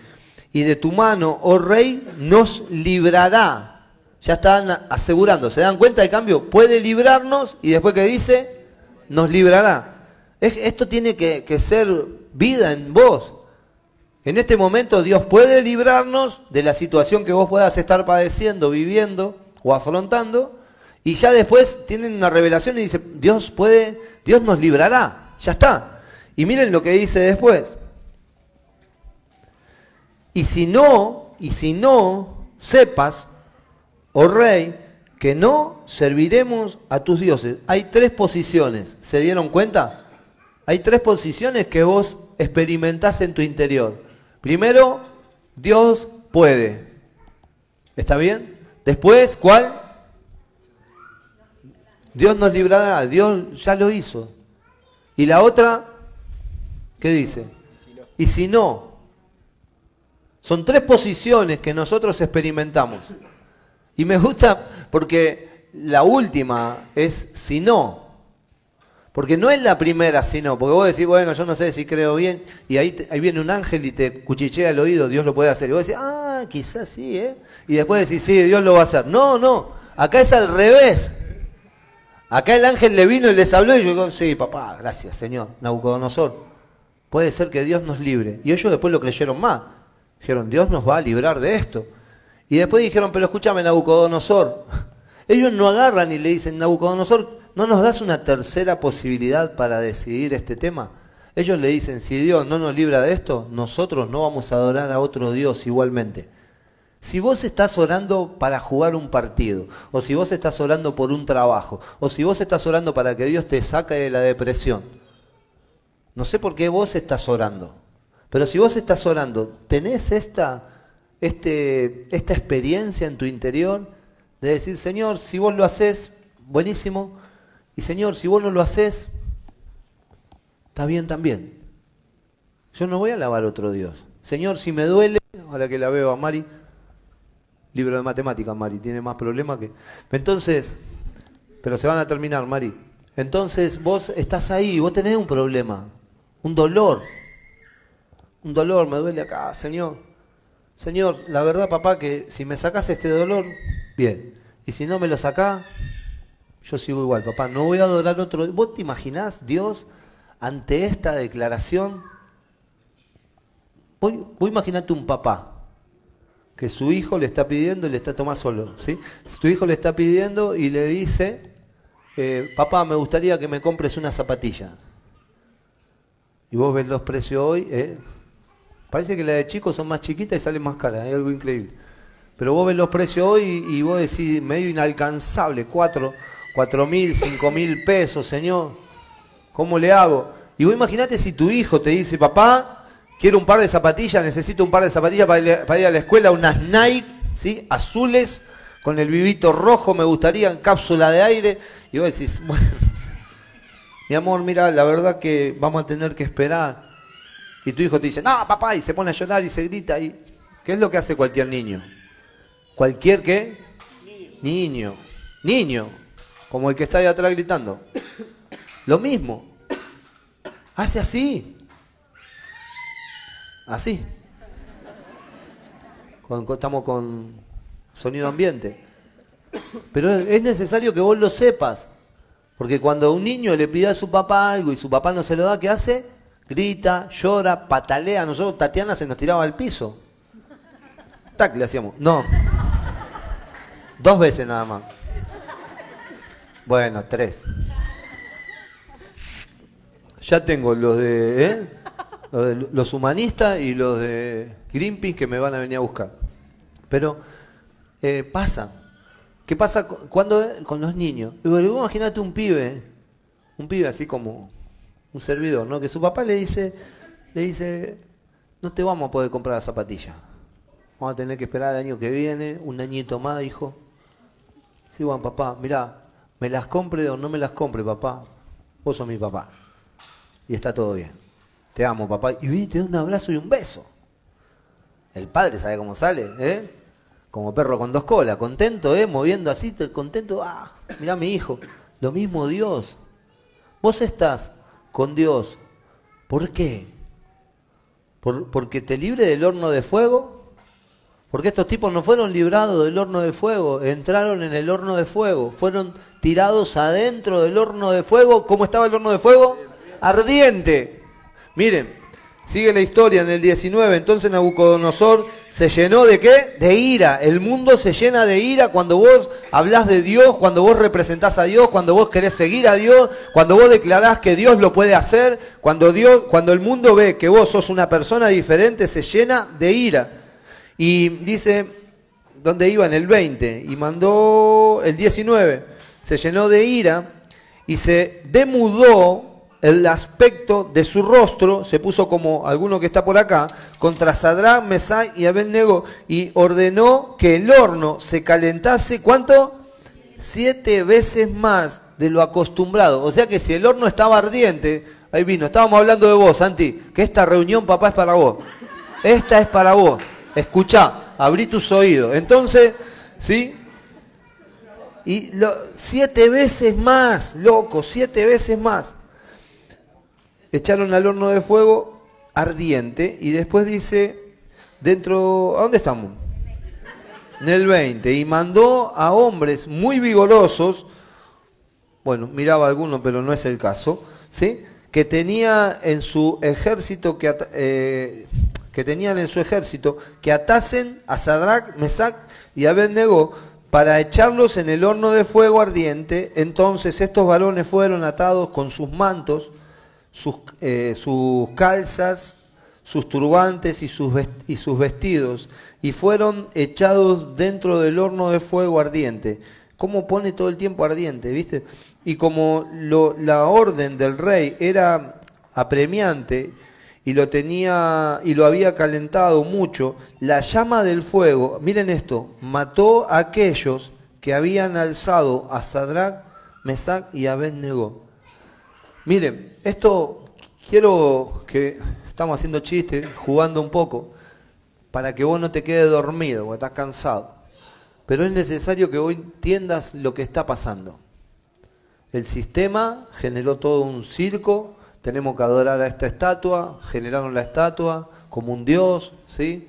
y de tu mano, oh rey, nos librará. Ya están asegurando, ¿se dan cuenta del cambio? Puede librarnos y después que dice, nos librará. Esto tiene que, que ser vida en vos. En este momento Dios puede librarnos de la situación que vos puedas estar padeciendo, viviendo o afrontando. Y ya después tienen una revelación y dice, Dios puede, Dios nos librará. Ya está. Y miren lo que dice después. Y si no, y si no, sepas, oh rey, que no serviremos a tus dioses. Hay tres posiciones, ¿se dieron cuenta? Hay tres posiciones que vos experimentás en tu interior. Primero, Dios puede. ¿Está bien? Después, ¿cuál? Dios nos librará, Dios ya lo hizo. Y la otra, ¿qué dice? Y si no, son tres posiciones que nosotros experimentamos. Y me gusta porque la última es si no. Porque no es la primera si no. Porque vos decís, bueno, yo no sé si creo bien. Y ahí, ahí viene un ángel y te cuchichea el oído, Dios lo puede hacer. Y vos decís, ah, quizás sí, ¿eh? Y después decís, sí, Dios lo va a hacer. No, no. Acá es al revés. Acá el ángel le vino y les habló y yo digo, sí, papá, gracias, Señor, Nabucodonosor. Puede ser que Dios nos libre. Y ellos después lo creyeron más. Dijeron, Dios nos va a librar de esto. Y después dijeron, pero escúchame, Nabucodonosor. [LAUGHS] Ellos no agarran y le dicen, Nabucodonosor, ¿no nos das una tercera posibilidad para decidir este tema? Ellos le dicen, si Dios no nos libra de esto, nosotros no vamos a adorar a otro Dios igualmente. Si vos estás orando para jugar un partido, o si vos estás orando por un trabajo, o si vos estás orando para que Dios te saque de la depresión, no sé por qué vos estás orando. Pero si vos estás orando, ¿tenés esta este, esta experiencia en tu interior de decir, Señor, si vos lo haces, buenísimo, y Señor, si vos no lo haces, está bien también. Yo no voy a alabar a otro Dios. Señor, si me duele, ahora que la veo a Mari, libro de matemáticas, Mari, tiene más problemas que... Entonces, pero se van a terminar, Mari. Entonces vos estás ahí, vos tenés un problema, un dolor. Un dolor, me duele acá, Señor. Señor, la verdad, papá, que si me sacas este dolor, bien. Y si no me lo sacás, yo sigo igual, papá. No voy a adorar otro. ¿Vos te imaginás, Dios, ante esta declaración? Vos, vos imaginate un papá que su hijo le está pidiendo y le está tomando solo, ¿sí? Su hijo le está pidiendo y le dice, eh, papá, me gustaría que me compres una zapatilla. Y vos ves los precios hoy, eh, parece que las de chicos son más chiquitas y salen más caras, es algo increíble. Pero vos ves los precios hoy y, vos decís, medio inalcanzable, cuatro, cuatro mil, cinco mil pesos, señor. ¿Cómo le hago? Y vos imaginate si tu hijo te dice, papá, quiero un par de zapatillas, necesito un par de zapatillas para ir, para ir a la escuela, unas Nike, ¿sí? Azules, con el vivito rojo, me gustaría en cápsula de aire. Y vos decís, [LAUGHS] bueno, mi amor, mira, la verdad que vamos a tener que esperar. Y tu hijo te dice, no, papá, y se pone a llorar y se grita. Y... ¿Qué es lo que hace cualquier niño? ¿Cualquier qué? Niño. Niño. Como el que está ahí atrás gritando. Lo mismo. Hace así. Así. estamos con sonido ambiente. Pero es necesario que vos lo sepas. Porque cuando un niño le pide a su papá algo y su papá no se lo da, ¿qué hace? Grita, llora, patalea. Nosotros, Tatiana se nos tiraba al piso. Tac, le hacíamos. No. Dos veces nada más. Bueno, tres. Ya tengo los de, ¿eh? los, humanistas y los de Greenpeace que me van a venir a buscar. Pero eh, pasa. ¿Qué pasa cuando con los niños? Imagínate un pibe, un pibe así como un servidor, ¿no? Que su papá le dice, le dice, no te vamos a poder comprar la zapatilla. Vamos a tener que esperar el año que viene, un añito más, hijo. Sí, bueno, papá, mira, me las compre o no me las compre, papá. Vos sos mi papá. Y está todo bien. Te amo, papá. Y te da un abrazo y un beso. El padre sabe cómo sale, ¿eh? como perro con dos colas, contento, ¿eh? moviendo así, contento, ah, mirá mi hijo. Lo mismo Dios. Vos estás con Dios. ¿Por qué? ¿Por, ¿Porque te libre del horno de fuego? Porque estos tipos no fueron librados del horno de fuego, entraron en el horno de fuego, fueron tirados adentro del horno de fuego. ¿Cómo estaba el horno de fuego? Ardiente. Miren, Sigue la historia en el 19, entonces Nabucodonosor se llenó de qué? De ira. El mundo se llena de ira cuando vos hablas de Dios, cuando vos representás a Dios, cuando vos querés seguir a Dios, cuando vos declarás que Dios lo puede hacer, cuando Dios, cuando el mundo ve que vos sos una persona diferente, se llena de ira. Y dice, ¿dónde iba? En el 20, y mandó el 19, se llenó de ira y se demudó el aspecto de su rostro se puso como alguno que está por acá, contra Sadrá, Mesai y Abednego, y ordenó que el horno se calentase, ¿cuánto? Siete veces más de lo acostumbrado. O sea que si el horno estaba ardiente, ahí vino, estábamos hablando de vos, Santi, que esta reunión, papá, es para vos. Esta es para vos. Escuchá, abrí tus oídos. Entonces, ¿sí? Y siete veces más, loco, siete veces más echaron al horno de fuego ardiente y después dice, dentro, ¿a dónde estamos? En el 20, y mandó a hombres muy vigorosos, bueno, miraba alguno, pero no es el caso, ¿sí? que tenía en su ejército que, eh, que tenían en su ejército que atasen a Sadrach, Mesach y Abednego para echarlos en el horno de fuego ardiente. Entonces estos varones fueron atados con sus mantos sus, eh, sus calzas, sus turbantes y sus, y sus vestidos, y fueron echados dentro del horno de fuego ardiente. ¿Cómo pone todo el tiempo ardiente, viste? Y como lo, la orden del rey era apremiante y lo tenía y lo había calentado mucho, la llama del fuego, miren esto, mató a aquellos que habían alzado a Sadrach, Mesach y Abednego. Miren, esto quiero que estamos haciendo chistes, jugando un poco, para que vos no te quedes dormido, porque estás cansado. Pero es necesario que vos entiendas lo que está pasando. El sistema generó todo un circo, tenemos que adorar a esta estatua, generaron la estatua como un dios, ¿sí?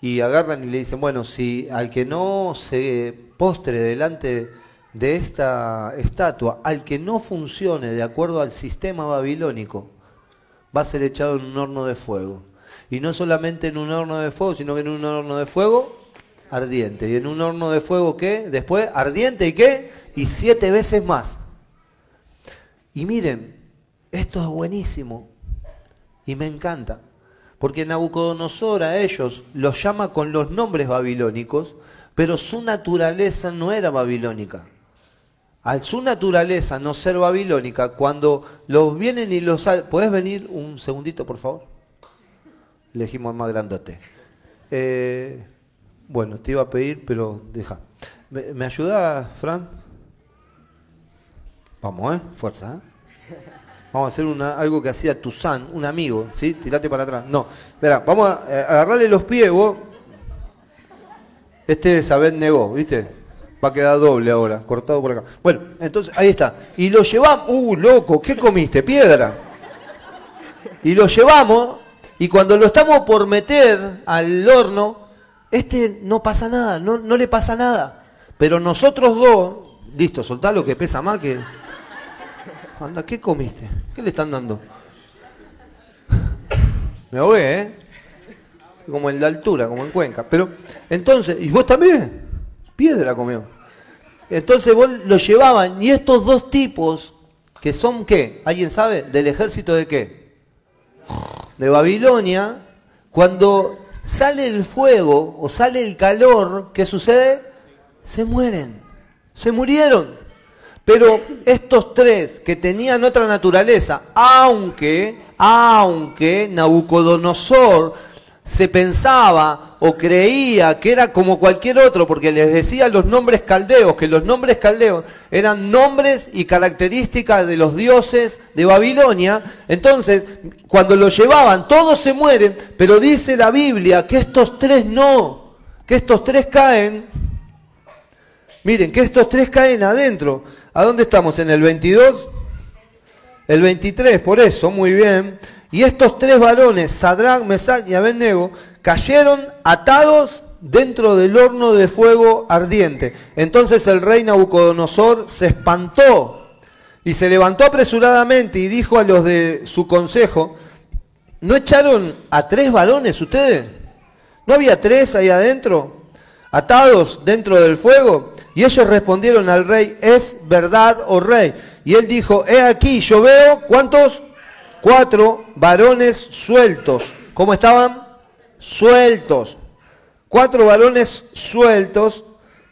Y agarran y le dicen, bueno, si al que no se postre delante de esta estatua, al que no funcione de acuerdo al sistema babilónico, va a ser echado en un horno de fuego. Y no solamente en un horno de fuego, sino que en un horno de fuego ardiente. Y en un horno de fuego, ¿qué? Después, ardiente y qué? Y siete veces más. Y miren, esto es buenísimo y me encanta, porque Nabucodonosor a ellos los llama con los nombres babilónicos, pero su naturaleza no era babilónica. Al su naturaleza no ser babilónica, cuando los vienen y los... ¿Puedes venir un segundito, por favor? Elegimos más grandote. Eh, bueno, te iba a pedir, pero deja. ¿Me, me ayuda, Fran? Vamos, ¿eh? Fuerza, ¿eh? Vamos a hacer una, algo que hacía Tuzán, un amigo, ¿sí? Tirate para atrás. No, espera, vamos a eh, agarrarle los pies, vos. Este saber negó, ¿viste? Va a quedar doble ahora, cortado por acá. Bueno, entonces, ahí está. Y lo llevamos, uh, loco, ¿qué comiste? Piedra. Y lo llevamos, y cuando lo estamos por meter al horno, este no pasa nada, no, no le pasa nada. Pero nosotros dos, listo, soltá lo que pesa más que... Anda, ¿qué comiste? ¿Qué le están dando? Me ahogué, ¿eh? Como en la altura, como en Cuenca. Pero, entonces, ¿y vos también? Piedra comió. Entonces vos lo llevaban, y estos dos tipos, que son qué? ¿Alguien sabe? ¿Del ejército de qué? De Babilonia, cuando sale el fuego o sale el calor, ¿qué sucede? Se mueren. Se murieron. Pero estos tres que tenían otra naturaleza, aunque, aunque Nabucodonosor se pensaba o creía que era como cualquier otro, porque les decía los nombres caldeos, que los nombres caldeos eran nombres y características de los dioses de Babilonia, entonces cuando lo llevaban todos se mueren, pero dice la Biblia que estos tres no, que estos tres caen, miren, que estos tres caen adentro. ¿A dónde estamos? ¿En el 22? El 23, por eso, muy bien. Y estos tres varones, Sadrach, Mesach y Abednego, cayeron atados dentro del horno de fuego ardiente. Entonces el rey Nabucodonosor se espantó y se levantó apresuradamente y dijo a los de su consejo, ¿no echaron a tres varones ustedes? ¿No había tres ahí adentro? Atados dentro del fuego. Y ellos respondieron al rey, es verdad, oh rey. Y él dijo, he aquí, yo veo, ¿cuántos? Cuatro varones sueltos. ¿Cómo estaban? Sueltos. Cuatro varones sueltos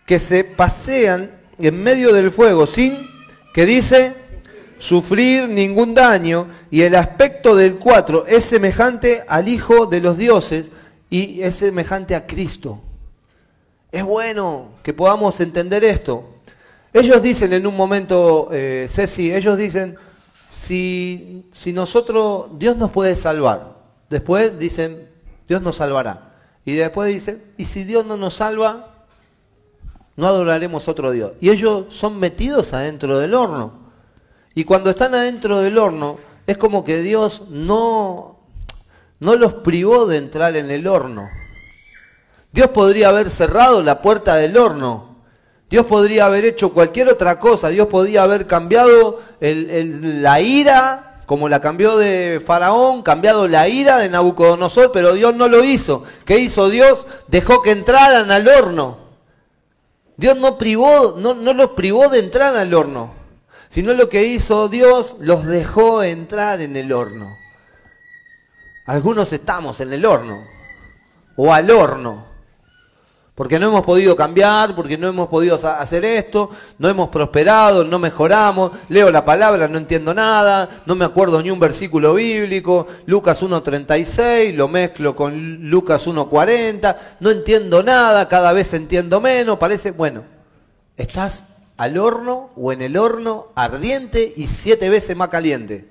que se pasean en medio del fuego sin, que dice, sufrir ningún daño. Y el aspecto del cuatro es semejante al Hijo de los dioses y es semejante a Cristo. Es bueno que podamos entender esto. Ellos dicen en un momento, eh, Ceci, ellos dicen, si, si nosotros, Dios nos puede salvar. Después dicen, Dios nos salvará. Y después dicen, y si Dios no nos salva, no adoraremos otro Dios. Y ellos son metidos adentro del horno. Y cuando están adentro del horno, es como que Dios no, no los privó de entrar en el horno. Dios podría haber cerrado la puerta del horno. Dios podría haber hecho cualquier otra cosa. Dios podría haber cambiado la ira, como la cambió de Faraón, cambiado la ira de Nabucodonosor, pero Dios no lo hizo. ¿Qué hizo Dios? Dejó que entraran al horno. Dios no no los privó de entrar al horno, sino lo que hizo Dios los dejó entrar en el horno. Algunos estamos en el horno o al horno. Porque no hemos podido cambiar, porque no hemos podido hacer esto, no hemos prosperado, no mejoramos, leo la palabra, no entiendo nada, no me acuerdo ni un versículo bíblico, Lucas 1.36, lo mezclo con Lucas 1.40, no entiendo nada, cada vez entiendo menos, parece, bueno, estás al horno o en el horno ardiente y siete veces más caliente.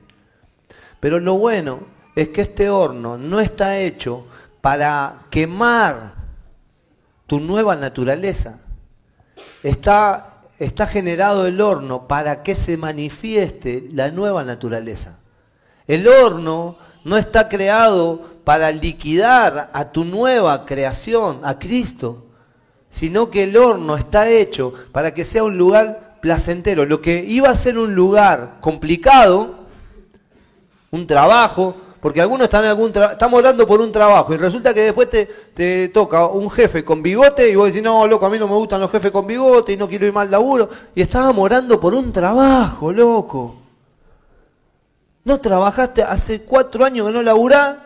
Pero lo bueno es que este horno no está hecho para quemar tu nueva naturaleza. Está, está generado el horno para que se manifieste la nueva naturaleza. El horno no está creado para liquidar a tu nueva creación, a Cristo, sino que el horno está hecho para que sea un lugar placentero. Lo que iba a ser un lugar complicado, un trabajo, porque algunos están en algún estamos orando por un trabajo y resulta que después te, te, toca un jefe con bigote y vos decís, no, loco, a mí no me gustan los jefes con bigote y no quiero ir mal laburo. Y estábamos orando por un trabajo, loco. No trabajaste hace cuatro años que no laburás,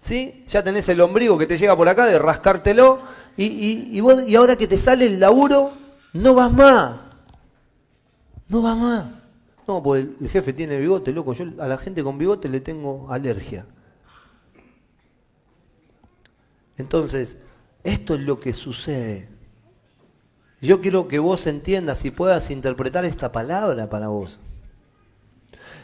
¿sí? Ya tenés el ombligo que te llega por acá de rascártelo y, y, y, vos, y ahora que te sale el laburo, no vas más. No vas más. No, pues el, jefe tiene bigote, loco. Yo a la gente con bigote le tengo alergia. Entonces, esto es lo que sucede. Yo quiero que vos entiendas y puedas interpretar esta palabra para vos.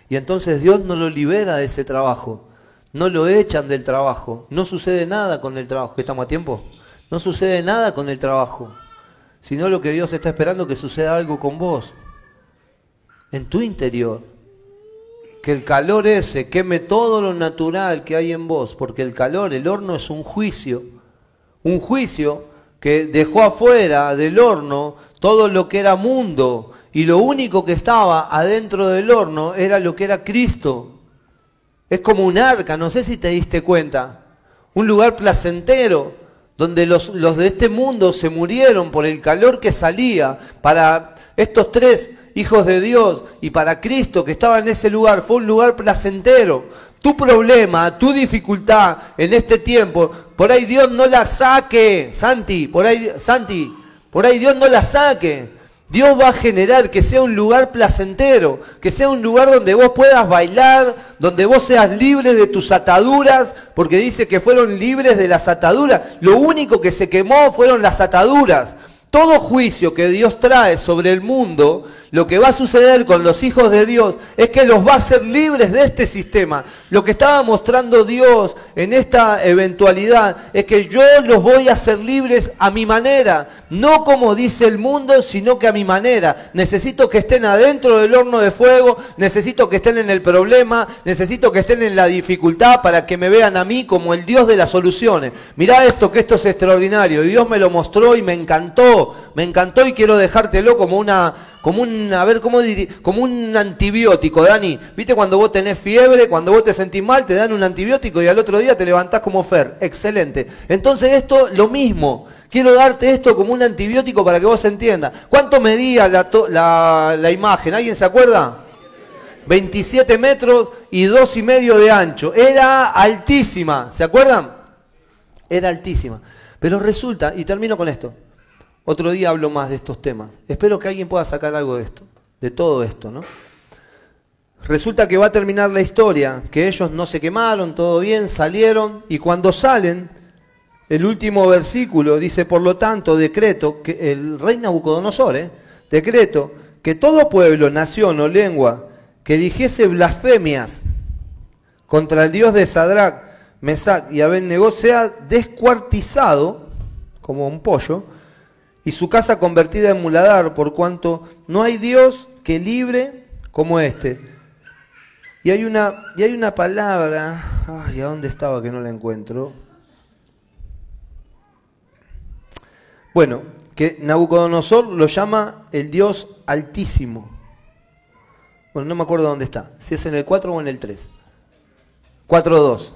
Y entonces Dios no lo libera de ese trabajo. No lo echan del trabajo. No sucede nada con el trabajo. ¿Estamos a tiempo? No sucede nada con el trabajo. Sino lo que Dios está esperando que suceda algo con vos en tu interior. Que el calor ese queme todo lo natural que hay en vos, porque el calor, el horno es un juicio, un juicio que dejó afuera del horno todo lo que era mundo y lo único que estaba adentro del horno era lo que era Cristo. Es como un arca, no sé si te diste cuenta, un lugar placentero donde los, los de este mundo se murieron por el calor que salía para estos tres hijos de Dios, y para Cristo que estaba en ese lugar, fue un lugar placentero. Tu problema, tu dificultad en este tiempo, por ahí Dios no la saque, Santi, por ahí, Santi, por ahí Dios no la saque. Dios va a generar que sea un lugar placentero, que sea un lugar donde vos puedas bailar, donde vos seas libre de tus ataduras, porque dice que fueron libres de las ataduras. Lo único que se quemó fueron las ataduras. Todo juicio que Dios trae sobre el mundo lo que va a suceder con los hijos de Dios es que los va a hacer libres de este sistema. Lo que estaba mostrando Dios en esta eventualidad es que yo los voy a hacer libres a mi manera, no como dice el mundo, sino que a mi manera. Necesito que estén adentro del horno de fuego, necesito que estén en el problema, necesito que estén en la dificultad para que me vean a mí como el Dios de las soluciones. Mirá esto, que esto es extraordinario. Y Dios me lo mostró y me encantó, me encantó y quiero dejártelo como una como un, a ver, ¿cómo como un antibiótico, Dani. ¿Viste cuando vos tenés fiebre, cuando vos te sentís mal, te dan un antibiótico y al otro día te levantás como Fer? Excelente. Entonces esto, lo mismo. Quiero darte esto como un antibiótico para que vos entiendas. ¿Cuánto medía la, la, la imagen? ¿Alguien se acuerda? 27 metros y dos y medio de ancho. Era altísima, ¿se acuerdan? Era altísima. Pero resulta, y termino con esto, otro día hablo más de estos temas. Espero que alguien pueda sacar algo de esto, de todo esto, ¿no? Resulta que va a terminar la historia, que ellos no se quemaron, todo bien, salieron, y cuando salen, el último versículo dice, por lo tanto, decreto, que el rey Nabucodonosor, ¿eh? decreto, que todo pueblo, nación o lengua que dijese blasfemias contra el Dios de Sadrach, Mesach y Abednego sea descuartizado, como un pollo, y su casa convertida en muladar, por cuanto no hay Dios que libre como este. Y hay una, y hay una palabra, ay, ¿a dónde estaba que no la encuentro? Bueno, que Nabucodonosor lo llama el Dios altísimo. Bueno, no me acuerdo dónde está, si es en el 4 o en el 3. 4.2.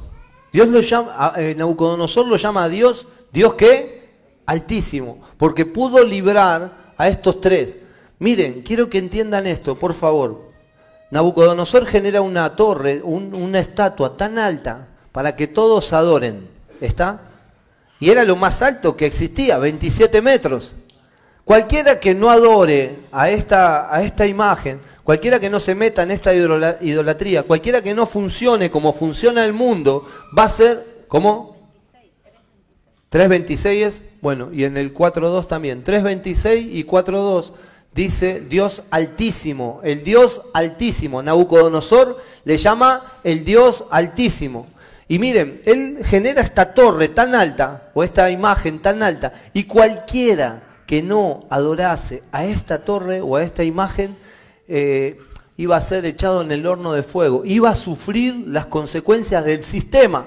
Dios lo llama, eh, Nabucodonosor lo llama a Dios, ¿Dios qué? Altísimo, porque pudo librar a estos tres. Miren, quiero que entiendan esto, por favor. Nabucodonosor genera una torre, una estatua tan alta para que todos adoren. ¿Está? Y era lo más alto que existía, 27 metros. Cualquiera que no adore a esta, a esta imagen, cualquiera que no se meta en esta idolatría, cualquiera que no funcione como funciona el mundo, va a ser, ¿cómo? 3.26 es, bueno, y en el 4.2 también. 3.26 y 4.2 dice Dios altísimo, el Dios altísimo. Nabucodonosor le llama el Dios altísimo. Y miren, él genera esta torre tan alta, o esta imagen tan alta, y cualquiera que no adorase a esta torre o a esta imagen, eh, iba a ser echado en el horno de fuego, iba a sufrir las consecuencias del sistema.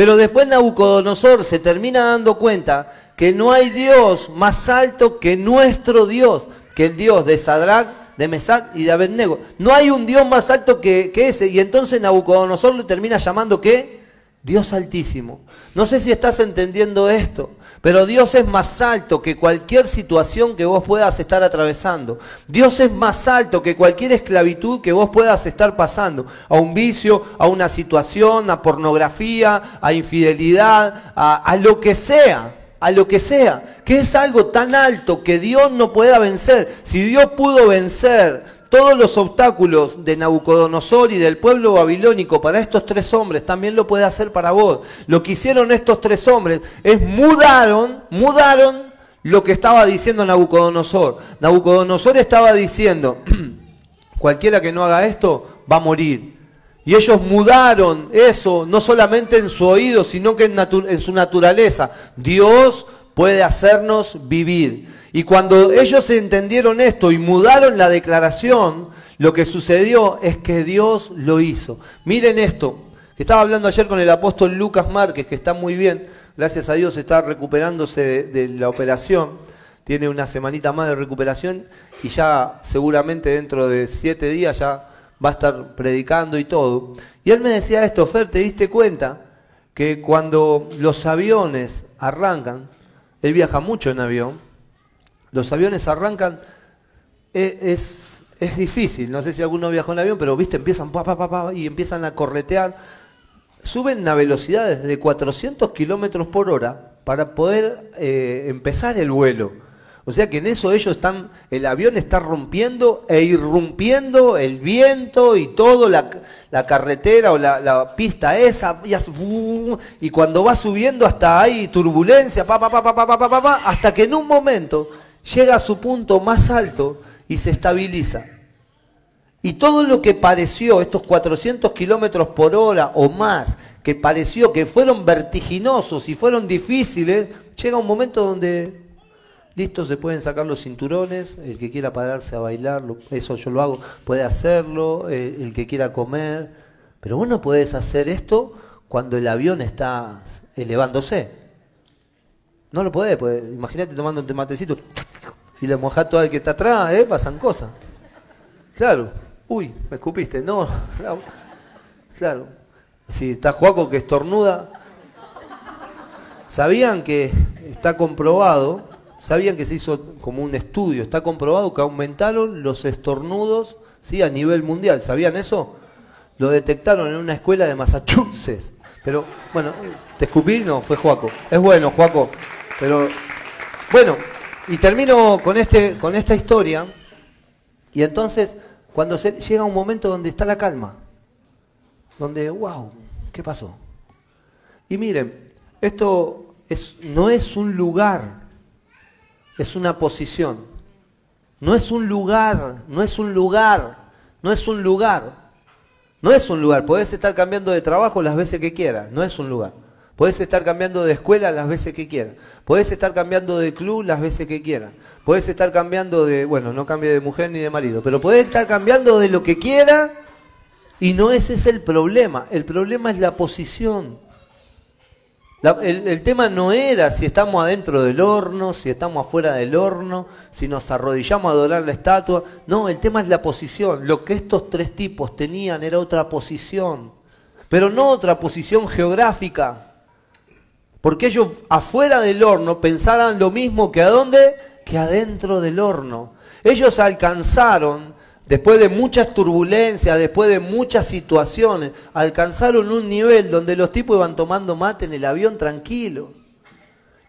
Pero después Nabucodonosor se termina dando cuenta que no hay Dios más alto que nuestro Dios, que el Dios de Sadrach, de Mesac y de Abednego. No hay un Dios más alto que, que ese. Y entonces Nabucodonosor le termina llamando ¿qué? Dios altísimo. No sé si estás entendiendo esto. Pero Dios es más alto que cualquier situación que vos puedas estar atravesando. Dios es más alto que cualquier esclavitud que vos puedas estar pasando. A un vicio, a una situación, a pornografía, a infidelidad, a, lo que sea a lo que sea, que es algo tan alto que Dios no pueda vencer. Si Dios pudo vencer todos los obstáculos de Nabucodonosor y del pueblo babilónico para estos tres hombres, también lo puede hacer para vos. Lo que hicieron estos tres hombres es mudaron, mudaron lo que estaba diciendo Nabucodonosor. Nabucodonosor estaba diciendo, [CLEARS THROAT] cualquiera que no haga esto va a morir. Y ellos mudaron eso, no solamente en su oído, sino que en, en su naturaleza. Dios puede hacernos vivir. Y cuando ellos entendieron esto y mudaron la declaración, lo que sucedió es que Dios lo hizo. Miren esto, que estaba hablando ayer con el apóstol Lucas Márquez, que está muy bien, gracias a Dios está recuperándose de, la operación, tiene una semanita más de recuperación y ya seguramente dentro de siete días ya va a estar predicando y todo. Y él me decía esto, Fer, ¿te diste cuenta que cuando los aviones arrancan, él viaja mucho en avión, los aviones arrancan, e, es, es, difícil, no sé si alguno viajó en avión, pero viste, empiezan pa, pa, pa, y empiezan a corretear. Suben a velocidades de 400 kilómetros por hora para poder eh, empezar el vuelo. O sea que en eso ellos están, el avión está rompiendo e irrumpiendo el viento y todo, la, la carretera o la, pista esa, y, cuando va subiendo hasta ahí turbulencia, hasta que en un momento llega a su punto más alto y se estabiliza. Y todo lo que pareció, estos 400 kilómetros por hora o más, que pareció que fueron vertiginosos y fueron difíciles, llega un momento donde, listo, se pueden sacar los cinturones, el que quiera pararse a bailar, eso yo lo hago, puede hacerlo, eh, el que quiera comer, pero vos no podés hacer esto cuando el avión está elevándose. No lo podés, pues, imagínate tomando un tomatecito y le mojás todo el que está atrás, ¿eh? Pasan cosas. Claro. Uy, me escupiste. No, [LAUGHS] claro. Si está Juaco que estornuda. ¿Sabían que está comprobado? ¿Sabían que se hizo como un estudio? Está comprobado que aumentaron los estornudos ¿sí? a nivel mundial. ¿Sabían eso? Lo detectaron en una escuela de Massachusetts. Pero, bueno, ¿te escupí? No, fue Juaco. Es bueno, Juaco. Pero, bueno, y termino con, este, con esta historia. Y entonces, cuando se, llega un momento donde está la calma, donde, wow, ¿qué pasó? Y miren, esto es, no es un lugar, es una posición. No es un lugar, no es un lugar, no es un lugar. No es un lugar. Podés estar cambiando de trabajo las veces que quieras, no es un lugar. Podés estar cambiando de escuela las veces que quieras. Podés estar cambiando de club las veces que quieras. Podés estar cambiando de, bueno, no cambie de mujer ni de marido, pero podés estar cambiando de lo que quiera y no ese es el problema. El problema es la posición. El, el, tema no era si estamos adentro del horno, si estamos afuera del horno, si nos arrodillamos a adorar la estatua. No, el tema es la posición. Lo que estos tres tipos tenían era otra posición, pero no otra posición geográfica. Porque ellos afuera del horno pensaran lo mismo que a dónde, que adentro del horno. Ellos alcanzaron, después de muchas turbulencias, después de muchas situaciones, alcanzaron un nivel donde los tipos iban tomando mate en el avión tranquilo.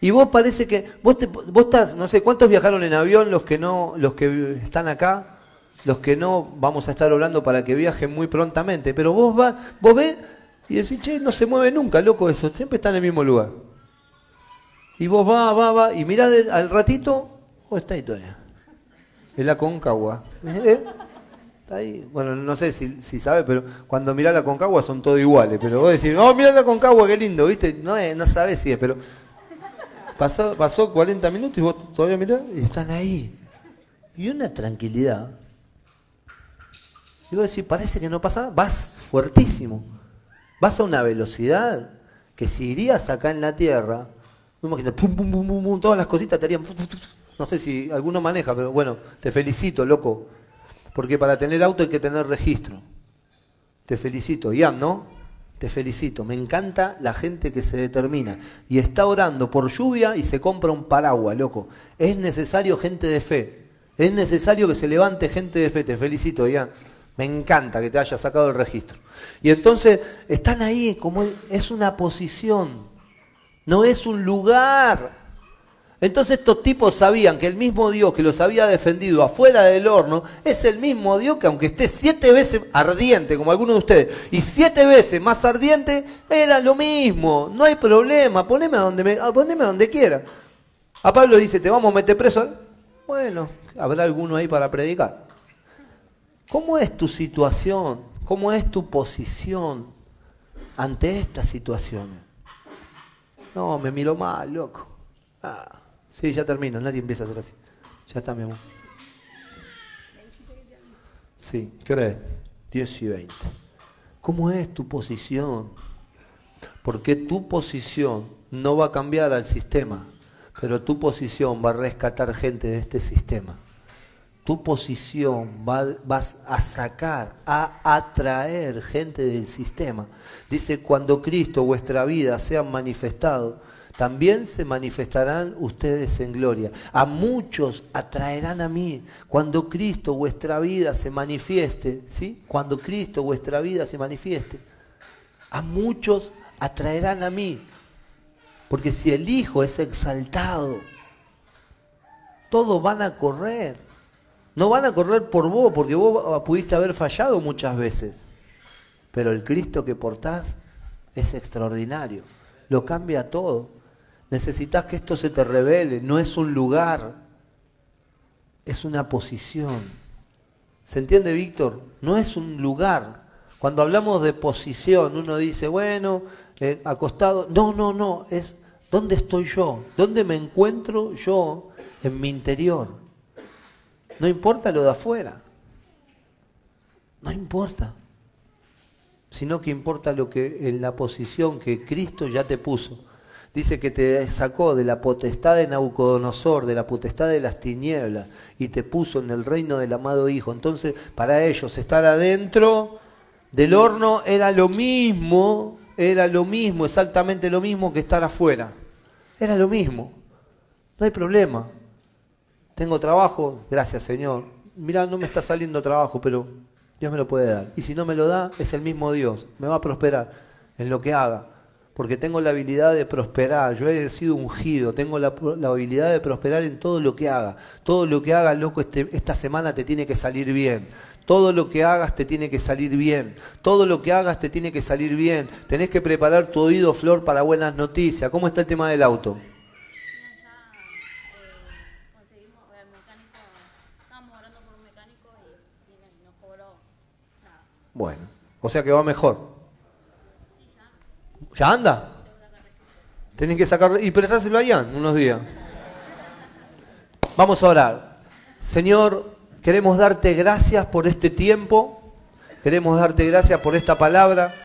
Y vos parece que, vos, te, vos estás, no sé, ¿cuántos viajaron en avión los que no, los que están acá? Los que no, vamos a estar hablando para que viajen muy prontamente. Pero vos va, vos ves y decís, che, no se mueve nunca, loco eso, siempre está en el mismo lugar. Y vos va, va, va, y mirá al ratito, vos está ahí todavía. Es la concagua. [LAUGHS] ¿Eh? Ahí. Bueno, no sé si, si sabe, pero cuando mirá la concagua son todos iguales. Pero vos decís, oh, mirá la concagua, qué lindo, ¿viste? No, no sabés si es, pero pasó, pasó 40 minutos y vos todavía mirás y están ahí. Y una tranquilidad. Y vos decís, parece que no pasa. Vas fuertísimo. Vas a una velocidad que si irías acá en la Tierra, imagínate, pum, pum, pum, pum, todas las cositas te harían... No sé si alguno maneja, pero bueno, te felicito, loco. Porque para tener auto hay que tener registro. Te felicito. Ian, ¿no? Te felicito. Me encanta la gente que se determina. Y está orando por lluvia y se compra un paraguas, loco. Es necesario gente de fe. Es necesario que se levante gente de fe. Te felicito, Ian. Me encanta que te haya sacado el registro. Y entonces están ahí como es una posición, no es un lugar. Entonces estos tipos sabían que el mismo Dios que los había defendido afuera del horno es el mismo Dios que aunque esté siete veces ardiente, como algunos de ustedes, y siete veces más ardiente, era lo mismo, no hay problema, poneme donde, me, poneme donde quiera. A Pablo dice, te vamos a meter preso. Bueno, habrá alguno ahí para predicar. ¿Cómo es tu situación? ¿Cómo es tu posición ante estas situaciones? No, me miro mal, loco. Ah, sí, ya termino, nadie empieza a hacer así. Ya está, mi amor. Sí, ¿qué hora es? 10 y 20. ¿Cómo es tu posición? Porque tu posición no va a cambiar al sistema, pero tu posición va a rescatar gente de este sistema tu posición vas a sacar, a atraer gente del sistema. Dice, cuando Cristo, vuestra vida, sean manifestado, también se manifestarán ustedes en gloria. A muchos atraerán a mí. Cuando Cristo, vuestra vida, se manifieste, ¿sí? Cuando Cristo, vuestra vida, se manifieste, a muchos atraerán a mí. Porque si el Hijo es exaltado, todos van a correr no van a correr por vos, porque vos pudiste haber fallado muchas veces. Pero el Cristo que portás es extraordinario. Lo cambia todo. Necesitas que esto se te revele. No es un lugar, es una posición. ¿Se entiende, Víctor? No es un lugar. Cuando hablamos de posición, uno dice, bueno, eh, acostado. No, no, no. Es dónde estoy yo. ¿Dónde me encuentro yo en mi interior? No importa lo de afuera. No importa. Sino que importa lo que en la posición que Cristo ya te puso. Dice que te sacó de la potestad de Nabucodonosor, de la potestad de las tinieblas, y te puso en el reino del amado Hijo. Entonces, para ellos estar adentro del horno era lo mismo, era lo mismo, exactamente lo mismo que estar afuera. Era lo mismo. No hay problema. Tengo trabajo, gracias Señor. Mira, no me está saliendo trabajo, pero Dios me lo puede dar. Y si no me lo da, es el mismo Dios. Me va a prosperar en lo que haga. Porque tengo la habilidad de prosperar. Yo he sido ungido. Tengo la, habilidad de prosperar en todo lo que haga. Todo lo que haga, loco, este, esta semana te tiene que salir bien. Todo lo que hagas te tiene que salir bien. Todo lo que hagas te tiene que salir bien. Tenés que preparar tu oído, Flor, para buenas noticias. ¿Cómo está el tema del auto? Bueno, o sea que va mejor. ¿Ya anda? Tienen que sacar y prestárselo allá unos días. Vamos a orar. Señor, queremos darte gracias por este tiempo. Queremos darte gracias por esta palabra.